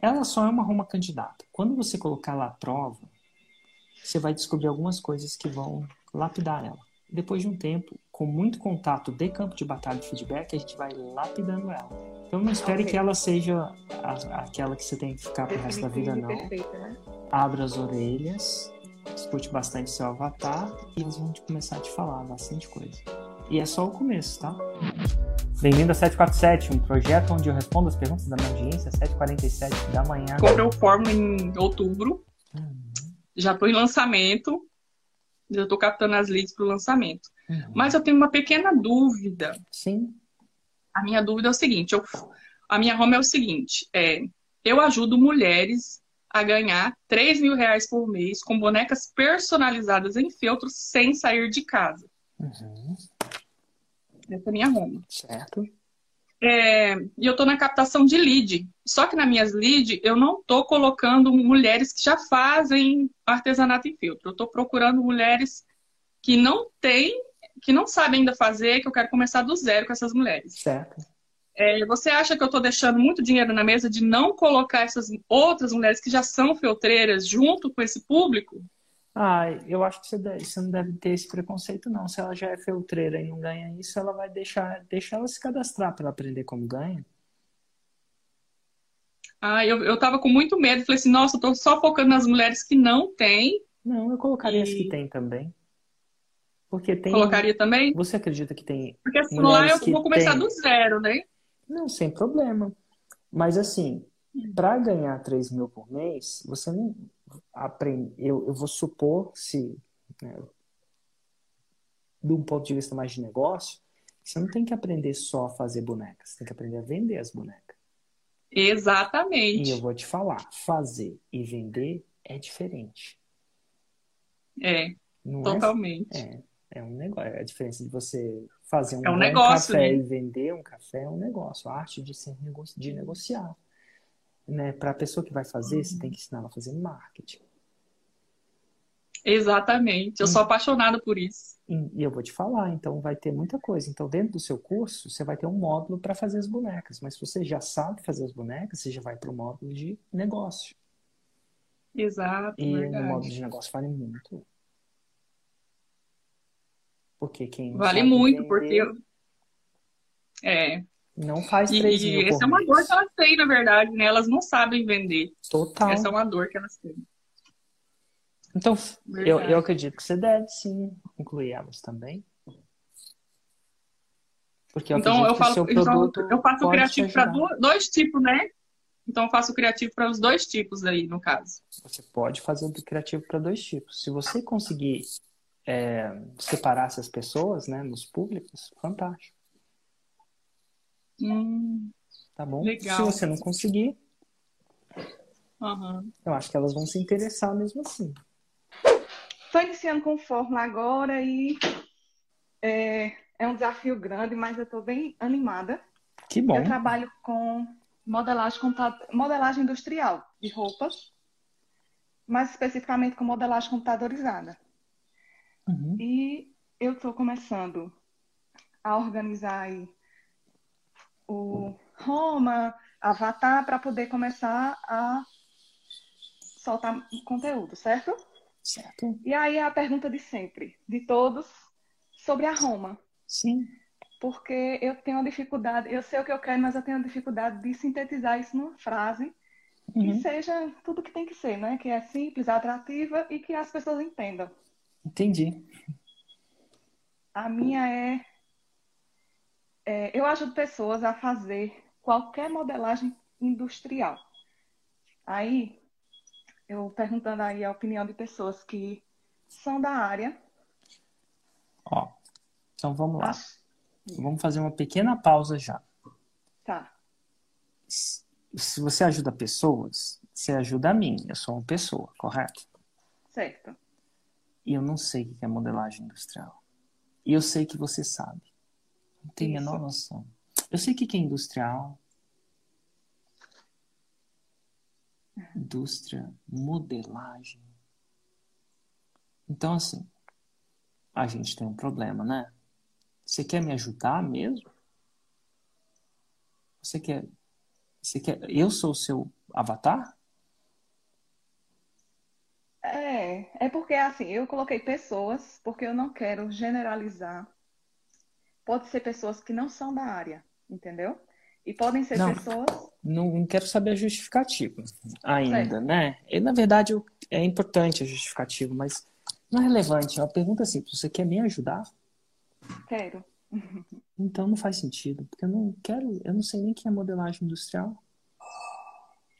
Ela só é uma Roma candidata. Quando você colocar ela à prova, você vai descobrir algumas coisas que vão lapidar ela. Depois de um tempo, com muito contato de campo de batalha e feedback, a gente vai lapidando ela. Então não espere okay. que ela seja a, aquela que você tem que ficar pro resto da vida, não. Perfeita, né? Abra as orelhas, escute bastante seu avatar e eles vão começar a te falar bastante coisa. E é só o começo, tá? Bem-vindo a 747, um projeto onde eu respondo as perguntas da minha audiência, 7h47 da manhã. Comprei o Fórmula em outubro. Uhum. Já estou em lançamento. Já estou captando as leads para o lançamento. Uhum. Mas eu tenho uma pequena dúvida. Sim. A minha dúvida é o seguinte: eu, a minha home é o seguinte: é, eu ajudo mulheres a ganhar 3 mil reais por mês com bonecas personalizadas em feltro sem sair de casa. Uhum. Essa é a minha home. Certo. É, e eu estou na captação de lead. Só que nas minhas lead eu não estou colocando mulheres que já fazem artesanato em filtro. Eu estou procurando mulheres que não têm, que não sabem ainda fazer, que eu quero começar do zero com essas mulheres. Certo. É, você acha que eu estou deixando muito dinheiro na mesa de não colocar essas outras mulheres que já são feltreiras junto com esse público? Ah, eu acho que você, deve, você, não deve ter esse preconceito, não. Se ela já é feltreira e não ganha isso, ela vai deixar, deixar ela se cadastrar para aprender como ganha. Ah, eu, eu tava com muito medo. Falei assim, nossa, eu tô só focando nas mulheres que não têm. Não, eu colocaria e... as que tem também. Porque tem. Colocaria também? Você acredita que tem. Porque assim, lá eu vou começar tem... do zero, né? Não, sem problema. Mas assim, hum. para ganhar 3 mil por mês, você não aprende. Eu, eu vou supor, se. Né, de um ponto de vista mais de negócio, você não tem que aprender só a fazer bonecas, você tem que aprender a vender as bonecas. Exatamente. E eu vou te falar, fazer e vender é diferente. É, não é totalmente. É, é, é um negócio. É a diferença de você fazer um, é um negócio, café né? e vender um café é um negócio. A arte de, ser, de negociar. Né? Para a pessoa que vai fazer, uhum. você tem que ensinar ela a fazer marketing. Exatamente. Eu sou apaixonada por isso. E eu vou te falar, então vai ter muita coisa. Então, dentro do seu curso, você vai ter um módulo para fazer as bonecas. Mas se você já sabe fazer as bonecas, você já vai para o módulo de negócio. Exato. E verdade. no módulo de negócio vale muito. Porque quem. Vale muito, vender, porque. É. Não faz 3 mil. E essa é uma dor que elas têm, na verdade, né? Elas não sabem vender. Total. Essa é uma dor que elas têm. Então, eu, eu acredito que você deve sim incluir elas também. Porque eu então, eu, falo, então, eu faço o criativo para dois tipos, né? Então, eu faço o criativo para os dois tipos aí, no caso. Você pode fazer o criativo para dois tipos. Se você conseguir é, separar essas pessoas, né, nos públicos, fantástico. Hum, tá bom? Legal. Se você não conseguir, uhum. eu acho que elas vão se interessar mesmo assim. Estou iniciando com Fórmula agora e é, é um desafio grande, mas eu estou bem animada. Que bom. Eu trabalho com modelagem, modelagem industrial de roupas, mais especificamente com modelagem computadorizada. Uhum. E eu estou começando a organizar aí o Roma, Avatar, para poder começar a soltar conteúdo, certo? Certo. E aí a pergunta de sempre, de todos, sobre a Roma. Sim. Porque eu tenho uma dificuldade, eu sei o que eu quero, mas eu tenho dificuldade de sintetizar isso numa frase uhum. que seja tudo que tem que ser, né? Que é simples, atrativa e que as pessoas entendam. Entendi. A minha é, é eu ajudo pessoas a fazer qualquer modelagem industrial. Aí eu perguntando aí a opinião de pessoas que são da área. Ó, então vamos lá. Vamos fazer uma pequena pausa já. Tá. Se você ajuda pessoas, você ajuda a mim. Eu sou uma pessoa, correto? Certo. E eu não sei o que é modelagem industrial. E eu sei que você sabe. Não tem a menor noção. Eu sei o que é industrial, indústria, modelagem. Então, assim, a gente tem um problema, né? Você quer me ajudar mesmo? Você quer. Você quer... Eu sou o seu avatar? É, é porque assim, eu coloquei pessoas, porque eu não quero generalizar. Pode ser pessoas que não são da área, entendeu? E podem ser Não. pessoas. Não, quero saber a justificativa ainda, Certo. né? E, na verdade, é importante a justificativa, mas não é relevante. É uma pergunta simples. Você quer me ajudar? Quero. Então não faz sentido, porque eu não quero, eu não sei nem o que é modelagem industrial.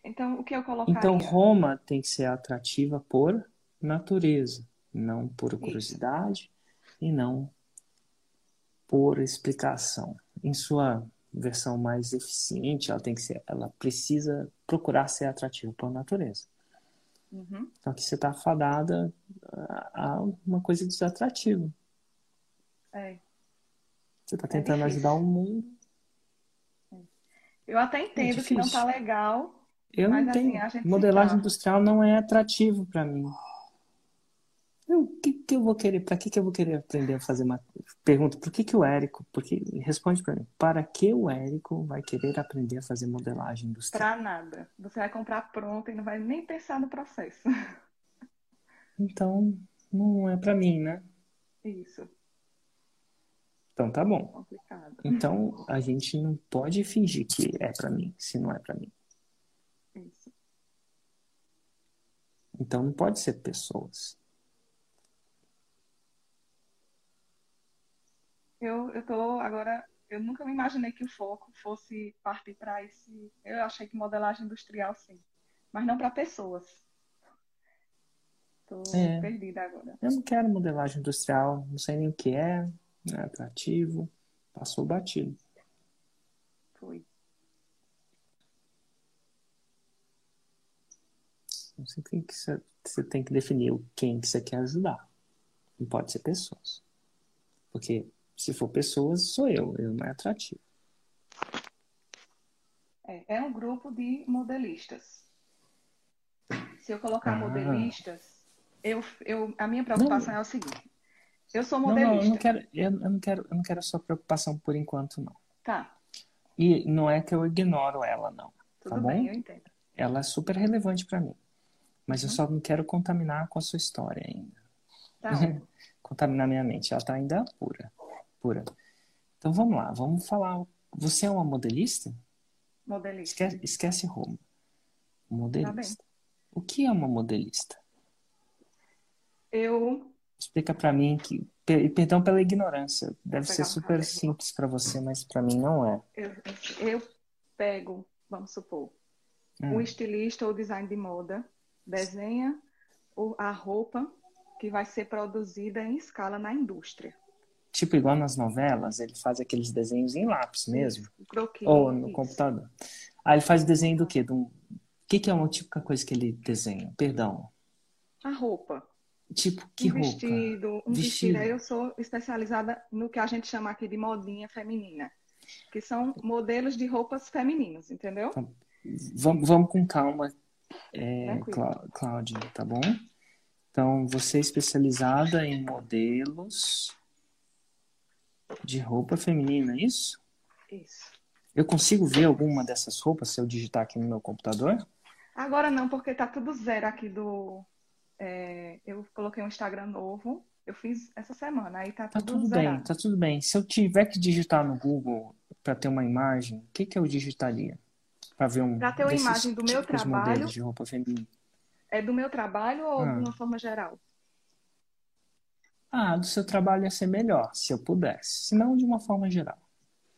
Então, o que eu colocaria? Então Roma tem que ser atrativa por natureza, não por curiosidade e não por explicação. Em sua versão mais eficiente, ela tem que ser, ela precisa procurar ser atrativa por natureza. Uhum. Só que você está fadada a uma coisa desatrativa. É. Você está tentando difícil. ajudar o mundo. Eu até entendo que não difícil. tá legal. Eu Mas, não assim, tenho. a gente se Modelagem trava. industrial não é atrativo para mim. Que, eu vou querer? Para que, que eu vou querer aprender a fazer uma pergunta? Por que, que o Érico? Porque responde para mim. Para que o Érico vai querer aprender a fazer modelagem industrial? Pra nada. Você vai comprar pronto e não vai nem pensar no processo. Então não é para mim, né? Isso. Então tá bom. Complicado. Então a gente não pode fingir que é para mim, se não é para mim. Isso. Então não pode ser pessoas. Eu, eu tô agora. Eu nunca me imaginei que o foco fosse partir para esse. Eu achei que modelagem industrial, sim. Mas não para pessoas. Tô É. perdida agora. Eu não quero modelagem industrial, não sei nem o que é, não é atrativo, passou batido. Foi. Você tem que, você tem que definir quem que você quer ajudar. Não pode ser pessoas. Porque se for pessoas, sou eu, eu não é atrativo. É, é um grupo de modelistas. Se eu colocar Ah. modelistas, eu, eu, a minha preocupação é o seguinte. Eu sou Não, não, eu modelista. não quero, eu, eu não quero, eu não quero a sua preocupação por enquanto, não. Tá, E não é que eu ignoro ela, não. tudo Tá bem, bom? eu entendo. Ela é super relevante para mim. Mas eu Uhum. só não quero contaminar com a sua história ainda. Tá contaminar minha mente. Ela tá ainda pura. Pura. Então vamos lá, vamos falar. Você é uma modelista? modelista. Esquece, esquece Roma. Modelista. Tá. O que é uma modelista? Eu Explica pra mim que. per- Perdão pela ignorância. Deve ser super simples pra você, mas pra mim não é. Eu, eu pego, vamos supor, Hum. um estilista ou design de moda, desenha a roupa que vai ser produzida em escala na indústria. Tipo igual nas novelas, ele faz aqueles desenhos em lápis mesmo. Croquis, Ou no computador. Aí ele faz desenho do quê? Um... O que, que é uma típica coisa que ele desenha? Perdão. A roupa. Tipo, que um roupa? vestido, um Vestido. vestido. Eu sou especializada no que a gente chama aqui de modinha feminina, que são modelos de roupas femininas, entendeu? Vamos, vamos com calma, é. Clá- Cláudia, tá bom? Então, você é especializada em modelos de roupa feminina, é isso? Isso. Eu consigo ver alguma dessas roupas se eu digitar aqui no meu computador? Agora não, porque tá tudo zero aqui do. é, eu coloquei um Instagram novo. Eu fiz essa semana, aí tá Tá tudo, bem, tá tudo bem. Se eu tiver que digitar no Google para ter uma imagem, o que que eu digitaria? Para ver um Pra ter uma imagem do meu trabalho. de roupa feminina. É do meu trabalho ou Ah. de uma forma geral? Ah, do seu trabalho ia ser melhor, se eu pudesse. Se não, de uma forma geral.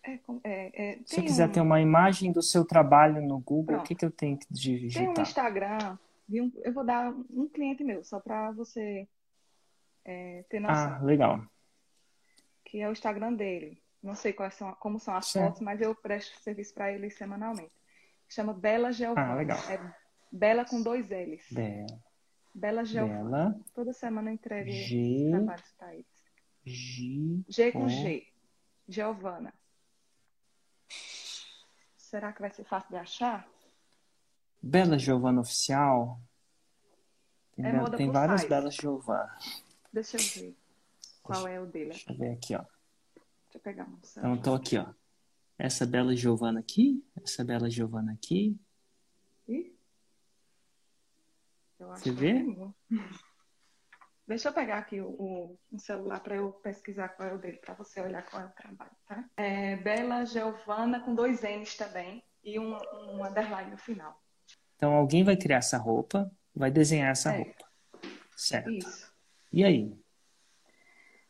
É, é, é, Se eu quiser um, ter uma imagem do seu trabalho no Google, o Pronto. que, que eu tenho que tem um digitar? Instagram, um- eu vou dar um cliente meu, só pra você é, ter noção, Ah, legal. que é o Instagram dele. Não sei quais são, como são as Certo. fotos, mas eu presto serviço pra ele semanalmente. Chama Bela Geovana. Ah, legal. É Bela com dois L's. Bela, Bela Geovana. Bela, Toda semana eu entrego G, trabalhos eles. G, G com. G. Giovana. Será que vai ser fácil de achar? Bela Giovana Oficial. Tem, É be- moda tem várias size. Belas Giovana. Deixa eu ver qual é o dele. Deixa eu ver aqui, ó. Deixa eu pegar um. Então, tô aqui, ó. essa bela Giovana aqui, essa bela Giovana aqui. Você vê? Deixa eu pegar aqui o, o, o celular para eu pesquisar qual é o dele, para você olhar qual é o trabalho, tá? É Bela Giovana com dois N's também e um, um underline no final. Então alguém vai criar essa roupa, vai desenhar essa é. roupa. Certo. Isso. E aí?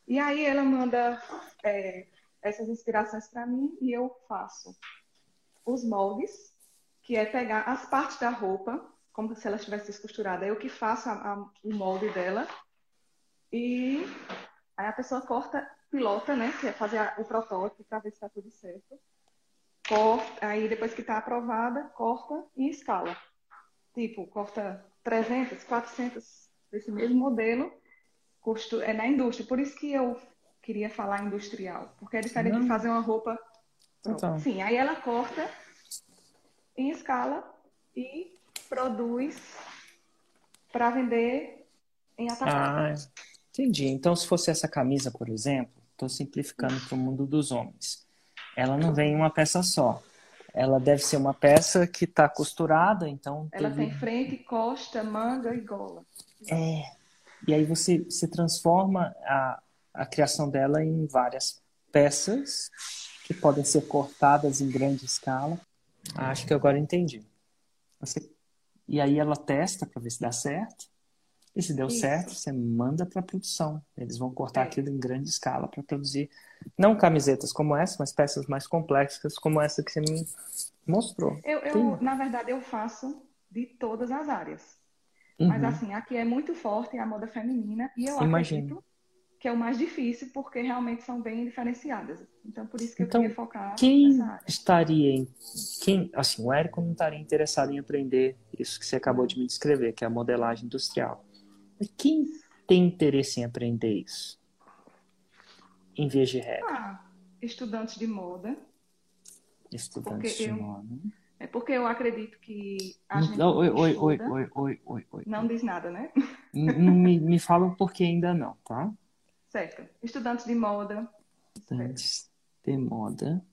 E aí ela manda é, essas inspirações para mim e eu faço os moldes, que é pegar as partes da roupa, como se ela estivesse costurada. Eu que faço a, a, o molde dela e aí a pessoa corta, pilota, né? Que é fazer a, o protótipo para ver se está tudo certo. Corta, aí depois que está aprovada, corta e escala. Tipo, corta 300, 400 desse mesmo modelo custo, é na indústria. Por isso que eu queria falar industrial, porque é diferente Não. de fazer uma roupa. Então. Sim, aí ela corta em escala e produz para vender em atacado. Ah, Entendi. Então, se fosse essa camisa, por exemplo, estou simplificando para o mundo dos homens. Ela não vem em uma peça só. Ela deve ser uma peça que está costurada, então. Ela teve... tem frente, costa, manga e gola. É. E aí você, você transforma a, a criação dela em várias peças que podem ser cortadas em grande escala. Acho que agora entendi. Você... E aí ela testa para ver se dá certo. E se deu Isso. certo, você manda para produção. Eles vão cortar é. aquilo em grande escala para produzir não camisetas como essa, mas peças mais complexas como essa que você me mostrou. Eu, eu na verdade, eu faço de todas as áreas. Uhum. Mas assim, aqui é muito forte a moda feminina e eu Imagino. acredito que é o mais difícil porque realmente são bem diferenciadas. Então, por isso que então, eu queria focar quem estaria em quem, assim, o Érico não estaria interessado em aprender isso que você acabou de me descrever, que é a modelagem industrial. Quem tem interesse em aprender isso? Em vez de regra. Ah, estudantes de moda. Estudantes de eu, moda. É porque eu acredito que a gente. Não, oi, oi, oi, oi, oi, oi, oi. Não diz nada, né? me, me fala o porquê ainda não, tá? Certo. Estudantes de moda. Estudantes de moda.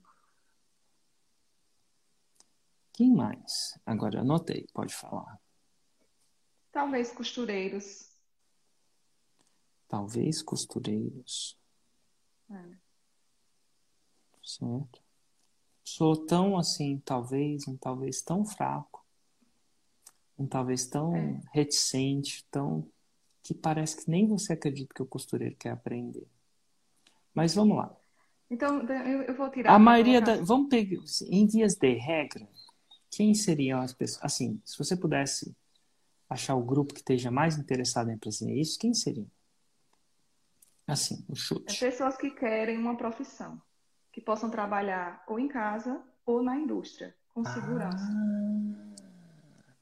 Quem mais? Agora anotei, pode falar. Talvez costureiros talvez costureiros. É. Certo? Sou tão assim, talvez, um talvez tão fraco, um talvez tão é. reticente, tão que parece que nem você acredita que o costureiro quer aprender. Mas vamos lá. Então, eu, eu vou tirar. A maioria da. Vamos pegar. Em vias de regra, quem seriam as pessoas. Assim, se você pudesse achar o grupo que esteja mais interessado em aprender isso, quem seria? Assim, o chute. É pessoas que querem uma profissão, que possam trabalhar ou em casa ou na indústria, com segurança. Ah,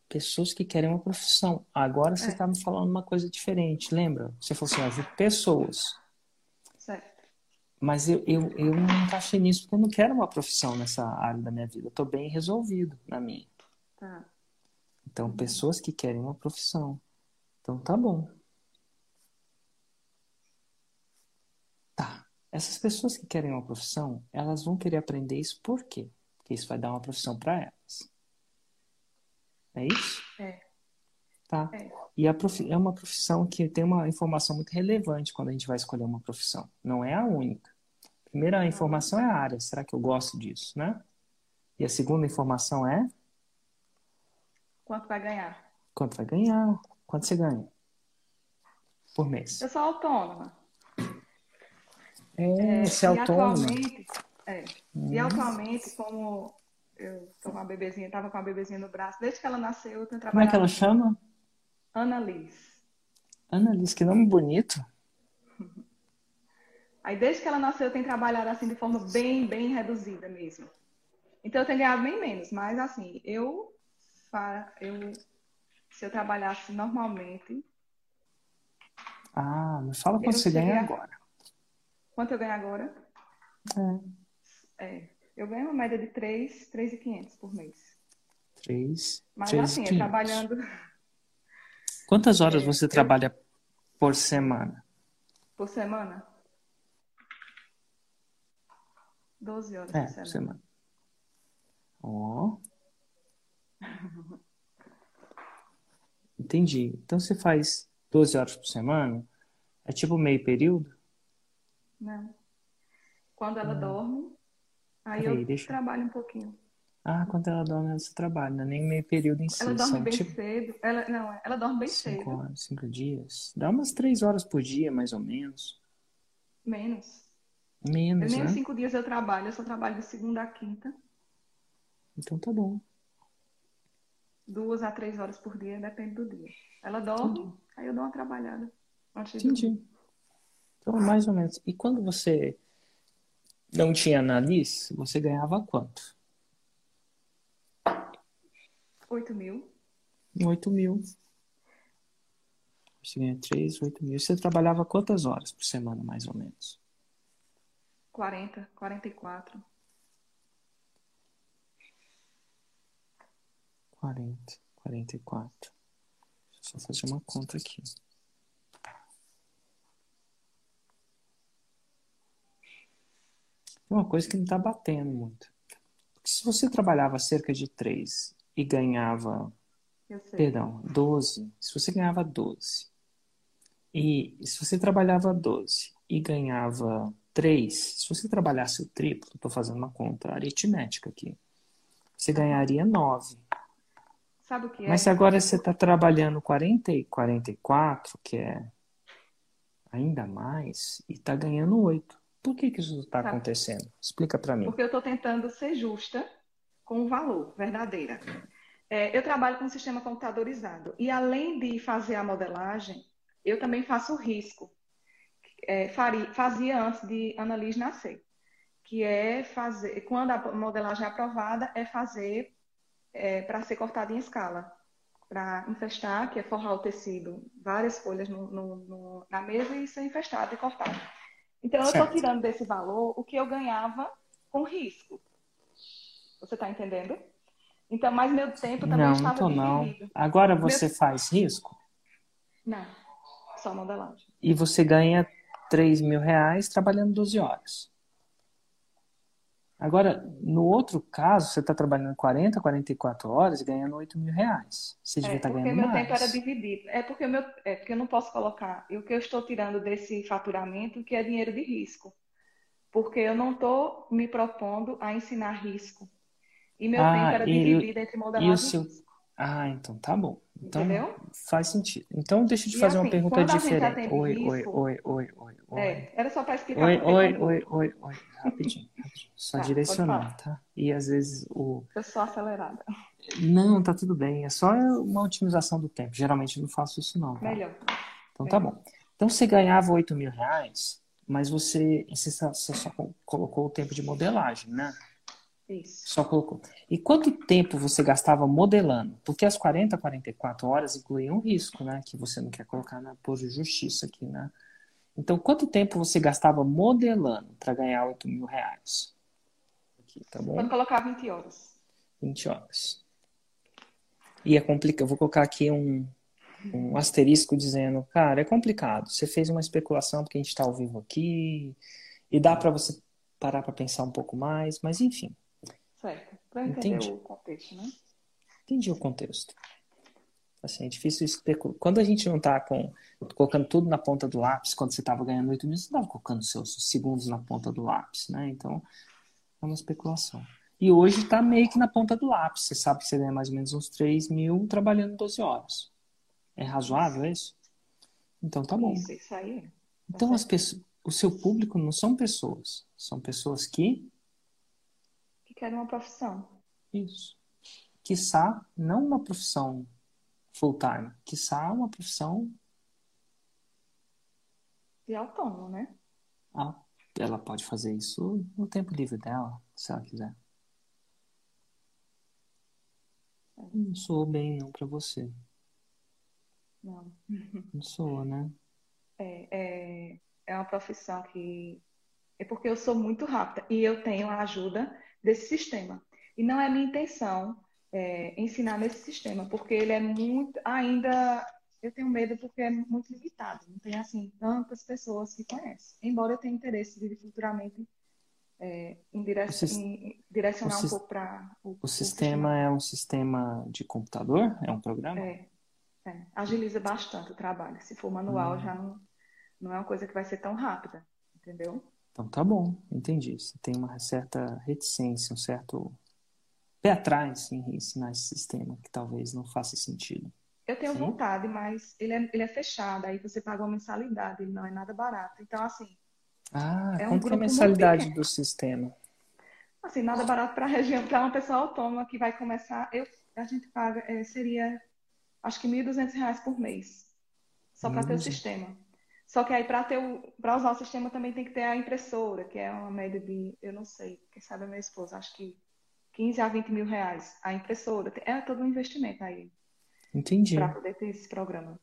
pessoas que querem uma profissão. Agora você está é. me falando uma coisa diferente, lembra? Você falou assim, ajuda pessoas. Certo. Mas eu, eu, eu não encaixei nisso porque eu não quero uma profissão nessa área da minha vida. Eu estou bem resolvido na minha. Tá. Então, pessoas que querem uma profissão. Então, tá bom. Essas pessoas que querem uma profissão, elas vão querer aprender isso por quê? Porque isso vai dar uma profissão para elas. É isso? É. Tá. É. E a prof... é uma profissão que tem uma informação muito relevante quando a gente vai escolher uma profissão. Não é a única. A primeira informação é a área. Será que eu gosto disso, né? E a segunda informação é? Quanto vai ganhar? Quanto vai ganhar? Quanto você ganha? Por mês. Eu sou autônoma. É, é se autônomo. Atualmente, é, hum. E atualmente, como eu tô com uma bebezinha, tava com uma bebezinha no braço, desde que ela nasceu, eu tenho trabalhado. Como é que ela chama? Ana Liz. Ana Liz, que nome bonito. Aí desde que ela nasceu, eu tenho trabalhado assim de forma bem, bem reduzida mesmo. Então eu tenho ganhado bem menos, mas assim, eu, eu se eu trabalhasse normalmente. Ah, me fala quanto você ganha agora. Quanto eu ganho agora? É. é. Eu ganho uma média de 3, 3,500 por mês. 3, Mas 3, assim, 500. trabalhando... Quantas horas é, você eu... trabalha por semana? Por semana? 12 horas é, por semana. Ó. Entendi. Então você faz 12 horas por semana? É tipo meio período? Não. Quando ela dorme, aí Peraí, eu deixa- trabalho um pouquinho. Ah, quando ela dorme, você trabalha, não é nem meio período em si. Ela dorme bem tipo cedo. Ela, não, ela dorme bem cinco cedo. horas, cinco dias. Dá umas três horas por dia, mais ou menos. Menos. Menos, Nem né? cinco dias eu trabalho, eu só trabalho de segunda a quinta. Então tá bom. Duas a três horas por dia, depende do dia. Ela dorme, aí eu dou uma trabalhada. Entendi. Então, mais ou menos. E quando você não tinha nariz, você ganhava quanto? Oito mil. 8 mil. Você ganha 3, 8 mil. Você trabalhava quantas horas por semana, mais ou menos? 40, 44. 40, 44. Deixa eu só fazer uma conta aqui. Tem uma coisa que não está batendo muito. Porque se você trabalhava cerca de 3 e ganhava. Perdão, 12. Se você ganhava 12 e se você trabalhava 12 e ganhava 3, se você trabalhasse o triplo, estou fazendo uma conta aritmética aqui, você ganharia 9. Sabe o que é? Mas se agora você está trabalhando 40 e 44, que é ainda mais, e está ganhando 8. Por que, que isso está Tá. acontecendo? Explica para mim. Porque eu estou tentando ser justa com o valor, verdadeira. É, eu trabalho com um sistema computadorizado. E além de fazer a modelagem, eu também faço o risco. É, fari- fazia antes de Annalise nascer. Que é fazer, quando a modelagem é aprovada, é fazer para ser cortada em escala. Para infestar, que é forrar o tecido, várias folhas no- no- no- na mesa e ser infestado e cortado. Então, eu estou tirando desse valor o que eu ganhava com risco. Você está entendendo? Então, mas meu tempo também Não, estava então não. dividido. Agora você faz risco Não, só modelagem. e você ganha 3 mil reais trabalhando 12 horas. Agora, no outro caso, você está trabalhando 40, 44 horas e ganhando 8 mil reais. Você devia É, estar porque ganhando meu mais. tempo era dividido. É porque, o meu, é porque eu não posso colocar e o que eu estou tirando desse faturamento, que é dinheiro de risco. Porque eu não estou me propondo a ensinar risco. E meu Ah, tempo era e- dividido entre E Ah, então tá bom. Então Entendeu? faz sentido. Então deixa eu te E fazer uma assim, pergunta quando a gente diferente. Oi, oi, oi, oi, oi, oi. É, era só para explicar. Oi, oi, quando- oi, oi, oi. Rapidinho, rapidinho. Só Tá, falar. tá? E às vezes o. Eu sou acelerada. Não, tá tudo bem. É só uma otimização do tempo. Geralmente eu não faço isso, não. Tá? Melhor. Então tá bom. Então você ganhava 8 mil reais, mas você, você só, você só colocou o tempo de modelagem, né? Isso. Só colocou. E quanto tempo você gastava modelando? Porque as 40, 44 horas incluíam um risco, né? Que você não quer colocar na por justiça aqui, né? Então, quanto tempo você gastava modelando para ganhar 8 mil reais? Aqui, tá bom? Pode colocar 20 horas. 20 horas. E é complicado. Eu vou colocar aqui um, um asterisco dizendo, cara, é complicado. Você fez uma especulação porque a gente está ao vivo aqui e dá para você parar para pensar um pouco mais, mas enfim, Certo. Para eu entender Entendi. o contexto, né? entendi o contexto. Assim, é difícil especular. Quando a gente não tá com, colocando tudo na ponta do lápis, quando você estava ganhando 8 mil, você estava colocando seus segundos na ponta do lápis, né? Então, é uma especulação. E hoje está meio que na ponta do lápis. Você sabe que você ganha mais ou menos uns 3 mil trabalhando 12 horas. É razoável isso? Então tá bom. Isso, isso aí. é. Então as pessoas, o seu público não são pessoas, são pessoas que Que querem uma profissão. isso, quiçá não uma profissão full time, quiçá uma profissão De autônomo, né? ah, ela pode fazer isso no tempo livre dela, se ela quiser. Não sou bem não para você, Não. não sou, né? É, é, é uma profissão que. É porque eu sou muito rápida e eu tenho a ajuda desse sistema. E não é minha intenção é, ensinar nesse sistema, porque ele é muito. Ainda. Eu tenho medo porque é muito limitado. Não tem, assim, tantas pessoas que conhecem. Embora eu tenha interesse de futuramente é, indire... si... direcionar si... um pouco para o, o, sistema é um sistema de computador? É um programa? É, é. agiliza bastante o trabalho. Se for manual, hum. já não, não é uma coisa que vai ser tão rápida, entendeu? Então tá bom, entendi. Você tem uma certa reticência, um certo pé atrás em ensinar esse sistema, que talvez não faça sentido. Eu tenho Sim? vontade, mas ele é, ele é fechado, aí você paga uma mensalidade, ele não é nada barato. Então, assim. Ah, é um quanto é a mensalidade do sistema? Assim, nada barato para a região, para uma pessoa autônoma que vai começar. Eu, a gente paga, é, seria, acho que R$ 1.200 por mês, só para ter o sistema. Só que aí para usar o sistema também tem que ter a impressora, que é uma média de, eu não sei, quem sabe a minha esposa, acho que 15 a 20 mil reais. A impressora, é todo um investimento aí. Entendi. Para poder ter esse programa.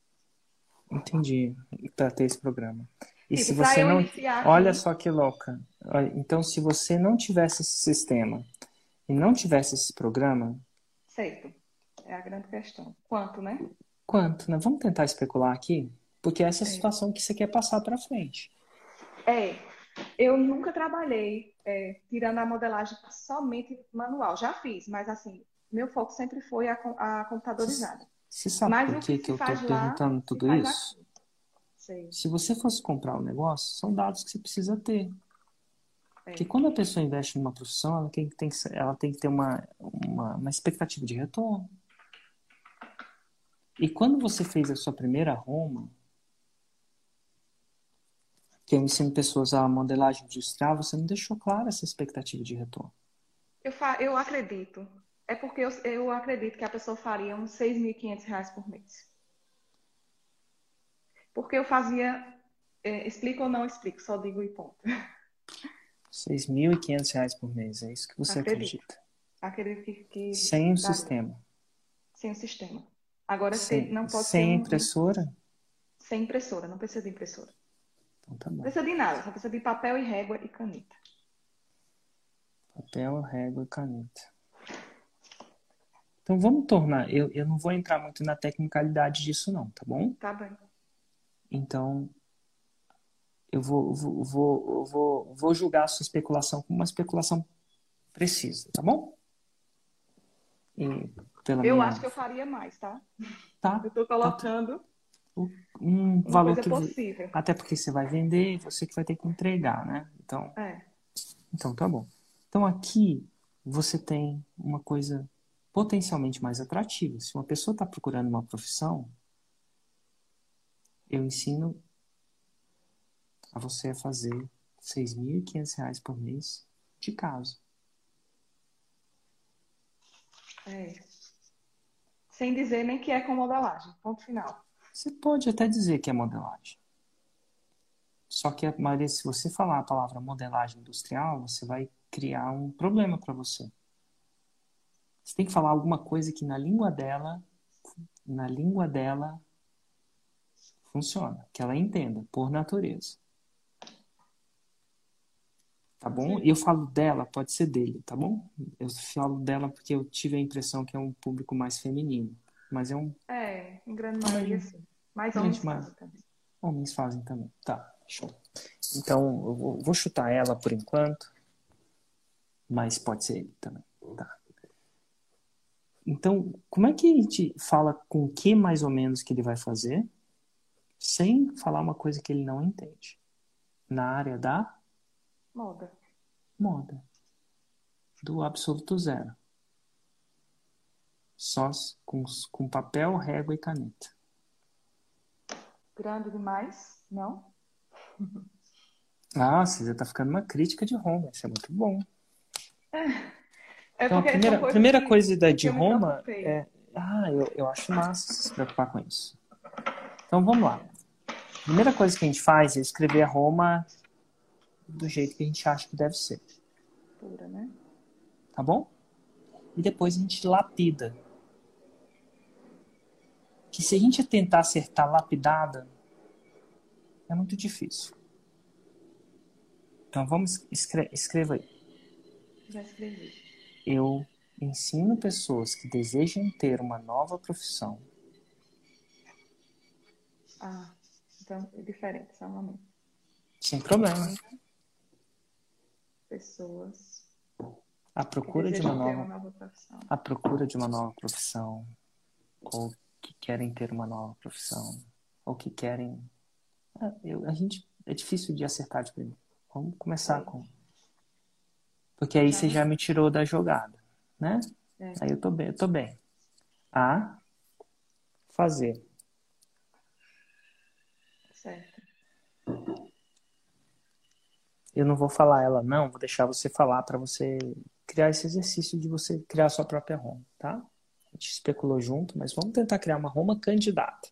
Entendi. Para ter esse programa. E tipo, se você não. Olha aqui... só que louca. Então, se você não tivesse esse sistema e não tivesse esse programa. Certo. É a grande questão. Quanto, né? Quanto, né? Vamos tentar especular aqui? Porque essa é a situação que você quer passar para frente. É, eu nunca trabalhei é, tirando a modelagem somente manual. Já fiz, mas assim, meu foco sempre foi a, a computadorizada. Você sabe mas por que, que, eu estou perguntando tudo isso? Se você fosse comprar um negócio, são dados que você precisa ter. É. Porque quando a pessoa investe numa profissão, ela tem, tem, ela tem que ter uma, uma, uma expectativa de retorno. E quando você fez a sua primeira Roma, que eu ensino pessoas a modelagem industrial, você não deixou clara essa expectativa de retorno. Eu, fa eu acredito. É porque eu, eu acredito que a pessoa faria uns 6.500 reais por mês. Porque eu fazia, é, explico ou não explico, só digo e ponto. 6.500 reais por mês, é isso que você acredito. acredita? Acredito que... que sem o sistema. Sem o sistema. Agora, sem, não pode Sem impressora? Sem impressora, não precisa de impressora. Então tá bom. Não precisa de nada, só precisa de papel e régua e caneta. Papel, régua e caneta. Então vamos tornar. Eu, eu não vou entrar muito na tecnicalidade disso, não, tá bom? Tá bem. Então eu vou, vou, vou, vou, vou julgar a sua especulação como uma especulação precisa, tá bom? E eu minha... acho que eu faria mais, tá? Tá. Eu tô colocando. Tá um valor que possível. até porque você vai vender você que vai ter que entregar né então é. então tá bom então aqui você tem uma coisa potencialmente mais atrativa se uma pessoa está procurando uma profissão eu ensino a você a fazer R$ 6.500 por mês de casa é. sem dizer nem que é com modelagem ponto final você pode até dizer que é modelagem. Só que a maioria, se você falar a palavra modelagem industrial, você vai criar um problema para você. Você tem que falar alguma coisa que na língua dela, na língua dela funciona, que ela entenda por natureza. Tá bom? E eu falo dela, pode ser dele, tá bom? Eu falo dela porque eu tive a impressão que é um público mais feminino. Mas é um. É, em grande maioria sim. Mas homens Gente, mas... fazem também. Homens fazem também. Tá, show. Então, eu vou, vou chutar ela por enquanto. Mas pode ser ele também. Tá. Então, como é que a gente fala com o que mais ou menos que ele vai fazer, sem falar uma coisa que ele não entende? Na área da moda. Moda. Do absoluto zero. Só com, com papel, régua e caneta. Grande demais? Não? Ah, você já tá ficando uma crítica de Roma. Isso é muito bom. É. É então, a primeira, primeira que, coisa da, de Roma é. Ah, eu, eu acho massa se preocupar com isso. Então vamos lá. A primeira coisa que a gente faz é escrever a Roma do jeito que a gente acha que deve ser. Pura, né? Tá bom? E depois a gente lapida que se a gente tentar acertar lapidada, é muito difícil. Então vamos, escre escreva aí. Já escrevi. Eu ensino pessoas que desejam ter uma nova profissão. Ah, então é diferente, só um momento. Sem problema. pessoas à procura de uma nova, uma nova profissão. À procura de uma nova profissão. Ou que querem ter uma nova profissão. Ou que querem. Ah, eu, a gente. É difícil de acertar de primeiro. Vamos começar com. Porque aí você já me tirou da jogada, né? É. Aí eu tô bem, eu tô bem. A fazer. Certo. Eu não vou falar ela não, vou deixar você falar para você criar esse exercício de você criar a sua própria Roma, tá? Gente especulou junto, mas vamos tentar criar uma Roma candidata.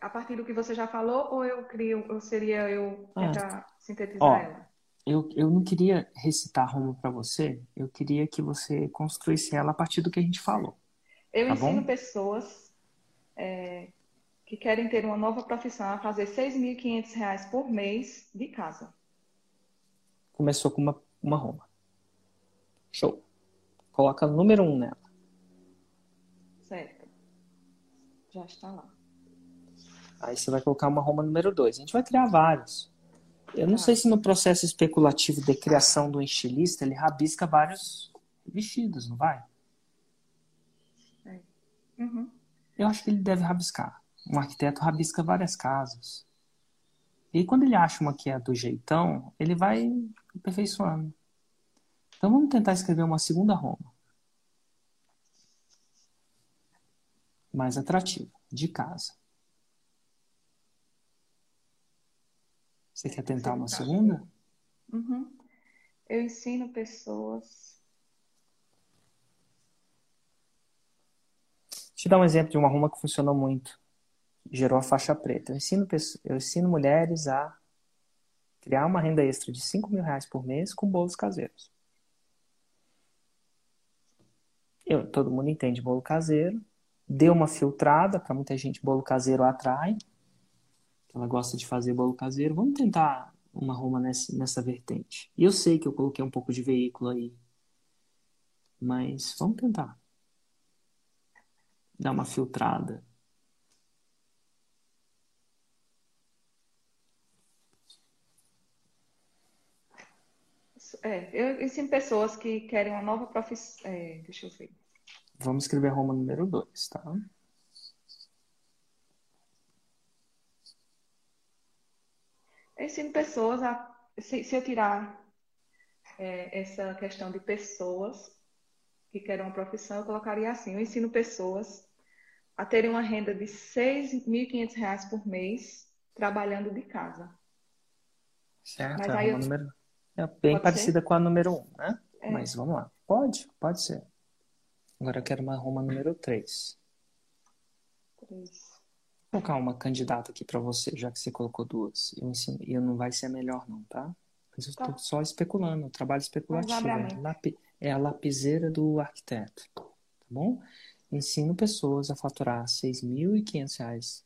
A partir do que você já falou, ou eu crio, ou seria eu ah. tentar ah, sintetizar ó, ela? Eu, eu não queria recitar a Roma para você, eu queria que você construísse ela a partir do que a gente falou. Eu tá ensino bom? pessoas é, que querem ter uma nova profissão a fazer R$ 6.500 por mês de casa começou com uma, uma Roma. Show. Coloca número um nela. Certo. Já está lá. Aí você vai colocar uma Roma número dois. A gente vai criar vários. Eu não ah. sei se no processo especulativo de criação do estilista ele rabisca vários vestidos, não vai? É. Uhum. Eu acho que ele deve rabiscar. Um arquiteto rabisca várias casas. E quando ele acha uma que é do jeitão, ele vai aperfeiçoando. Então vamos tentar escrever uma segunda Roma. Mais atrativa, de casa. Você quer tentar uma segunda? Uhum. Eu ensino pessoas. Deixa eu dar um exemplo de uma Roma que funcionou muito. Gerou a faixa preta. Eu ensino, eu ensino mulheres a criar uma renda extra de 5 mil reais por mês com bolos caseiros. Eu, todo mundo entende bolo caseiro. Deu uma filtrada, para muita gente bolo caseiro atrai. Ela gosta de fazer bolo caseiro. Vamos tentar uma Roma nessa, nessa vertente. E eu sei que eu coloquei um pouco de veículo aí. Mas vamos tentar. Dar uma filtrada. É, eu ensino pessoas que querem uma nova profissão. É, deixa eu ver. Vamos escrever Roma número 2, tá? Eu ensino pessoas a. Se, se eu tirar é, essa questão de pessoas que querem uma profissão, eu colocaria assim: eu ensino pessoas a terem uma renda de R$ 6.500 por mês trabalhando de casa. Certo, Mas é aí eu... número é bem pode parecida ser? com a número 1, um, né? É. Mas vamos lá. Pode, pode ser. Agora eu quero uma Roma número 3. 3. Vou colocar uma candidata aqui para você, já que você colocou duas. Eu ensino, e não vai ser melhor, não, tá? Mas eu estou tá. só especulando, trabalho especulativo. É, lapi, é a lapiseira do arquiteto. Tá bom? Ensino pessoas a faturar R$ 6.500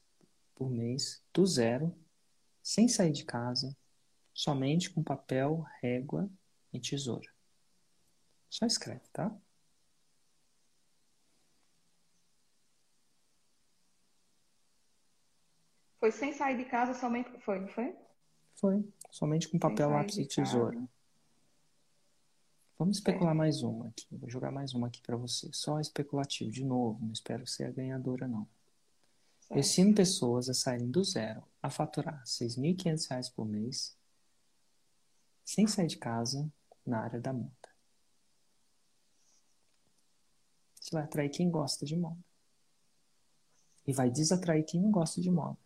por mês, do zero, sem sair de casa, somente com papel, régua e tesoura. Só escreve, tá? Foi sem sair de casa, somente. Foi, não foi? Foi. Somente com papel, lápis e tesoura. Casa. Vamos especular é. mais uma aqui. Vou jogar mais uma aqui para você. Só especulativo, de novo. Não espero ser a ganhadora, não. Certo. Eu ensino pessoas a saírem do zero a faturar R$ 6.500 por mês sem sair de casa na área da moda. Você vai atrair quem gosta de moda. E vai desatrair quem não gosta de moda.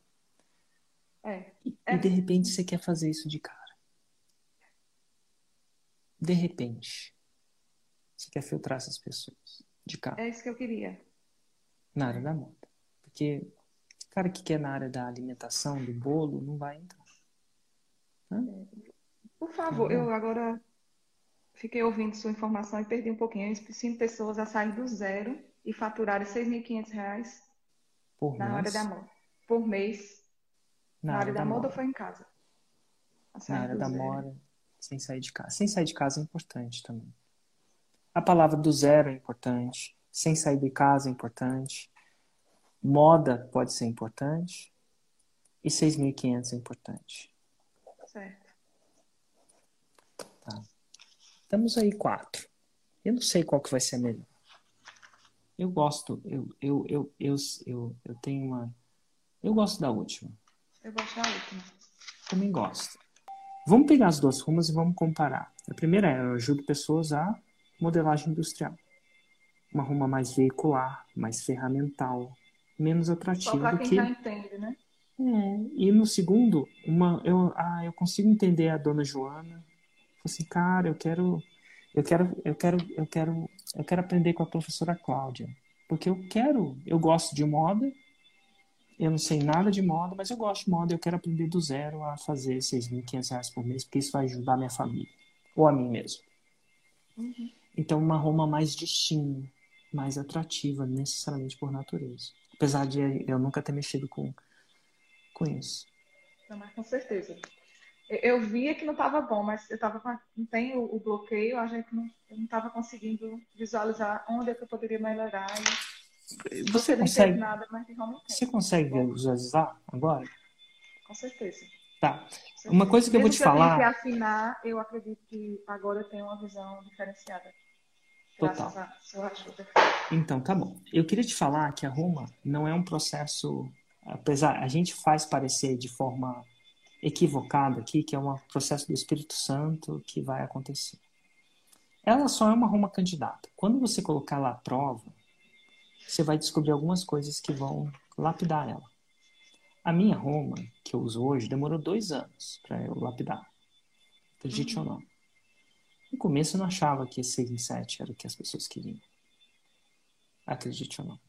É. E, é. e de repente você quer fazer isso de cara. De repente. Você quer filtrar essas pessoas de cara. É isso que eu queria. Na área da moda. Porque cara que quer na área da alimentação, do bolo, não vai entrar. É. Por favor, eu agora fiquei ouvindo sua informação e perdi um pouquinho. Eu ensino pessoas a sair do zero e faturarem R$ 6.500 por na mês? área da moda. Por mês. Na, na área, da, da moda, ou foi em casa? Na área da zero. moda, sem sair de casa. Sem sair de casa é importante também. A palavra do zero é importante. Sem sair de casa é importante. Moda pode ser importante. E 6.500 é importante. Certo. Tá. Estamos aí quatro. Eu não sei qual que vai ser a melhor. Eu gosto, eu, eu, eu, eu, eu, eu tenho uma. Eu gosto da última. Eu gosto da última. Também gosto. Vamos pegar as duas rumas e vamos comparar. A primeira é, eu ajudo pessoas a modelagem industrial. Uma ruma mais veicular, mais ferramental, menos atrativa Só do quem que. já entende, né? É, e no segundo, uma, eu, ah, eu consigo entender a dona Joana. Assim, cara, eu quero, eu quero, eu quero, eu quero, eu quero aprender com a professora Cláudia, porque eu quero, eu gosto de moda. Eu não sei nada de moda, mas eu gosto de moda. Eu quero aprender do zero a fazer R$ 6.500 por mês, porque isso vai ajudar a minha família ou a mim mesmo. Uhum. Então, uma Roma mais destino, mais atrativa, necessariamente por natureza. Apesar de eu nunca ter mexido com, com isso. Não, mas com certeza. Eu, eu via que não estava bom, mas eu tava com a, não tem o, o bloqueio, a gente não, eu estava conseguindo visualizar onde é que eu poderia melhorar. E Você não consegue, nada, mas realmente você consegue visualizar agora? Com certeza. Tá. com certeza. Uma coisa que eu vou te Mesmo que falar- que afinar, eu acredito que agora eu tenho uma visão diferenciada. Total. Então, tá bom. Eu queria te falar que a Roma não é um processo, apesar, a gente faz parecer de forma equivocada aqui que é um processo do Espírito Santo que vai acontecer. Ela só é uma Roma candidata. Quando você colocar ela à prova, você vai descobrir algumas coisas que vão lapidar ela. A minha Roma, que eu uso hoje, demorou dois anos para eu lapidar. Acredite ou não. No começo eu não achava que 6 em 7 era o que as pessoas queriam. Acredite ou não.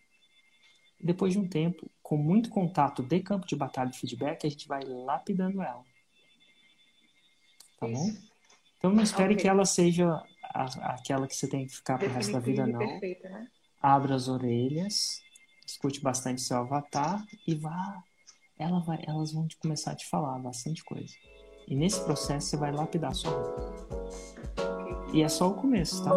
Depois de um tempo, com muito contato de campo de batalha e feedback, a gente vai lapidando ela. Tá bom? Isso. Então não espere Ok. que ela seja a- aquela que você tem que ficar pro resto da vida, não. perfeita, né? Abra as orelhas, escute bastante seu avatar e vá. Ela vai, elas vão te começar a te falar bastante coisa. E nesse processo você vai lapidar a sua roupa. Ok. E é só o começo, tá?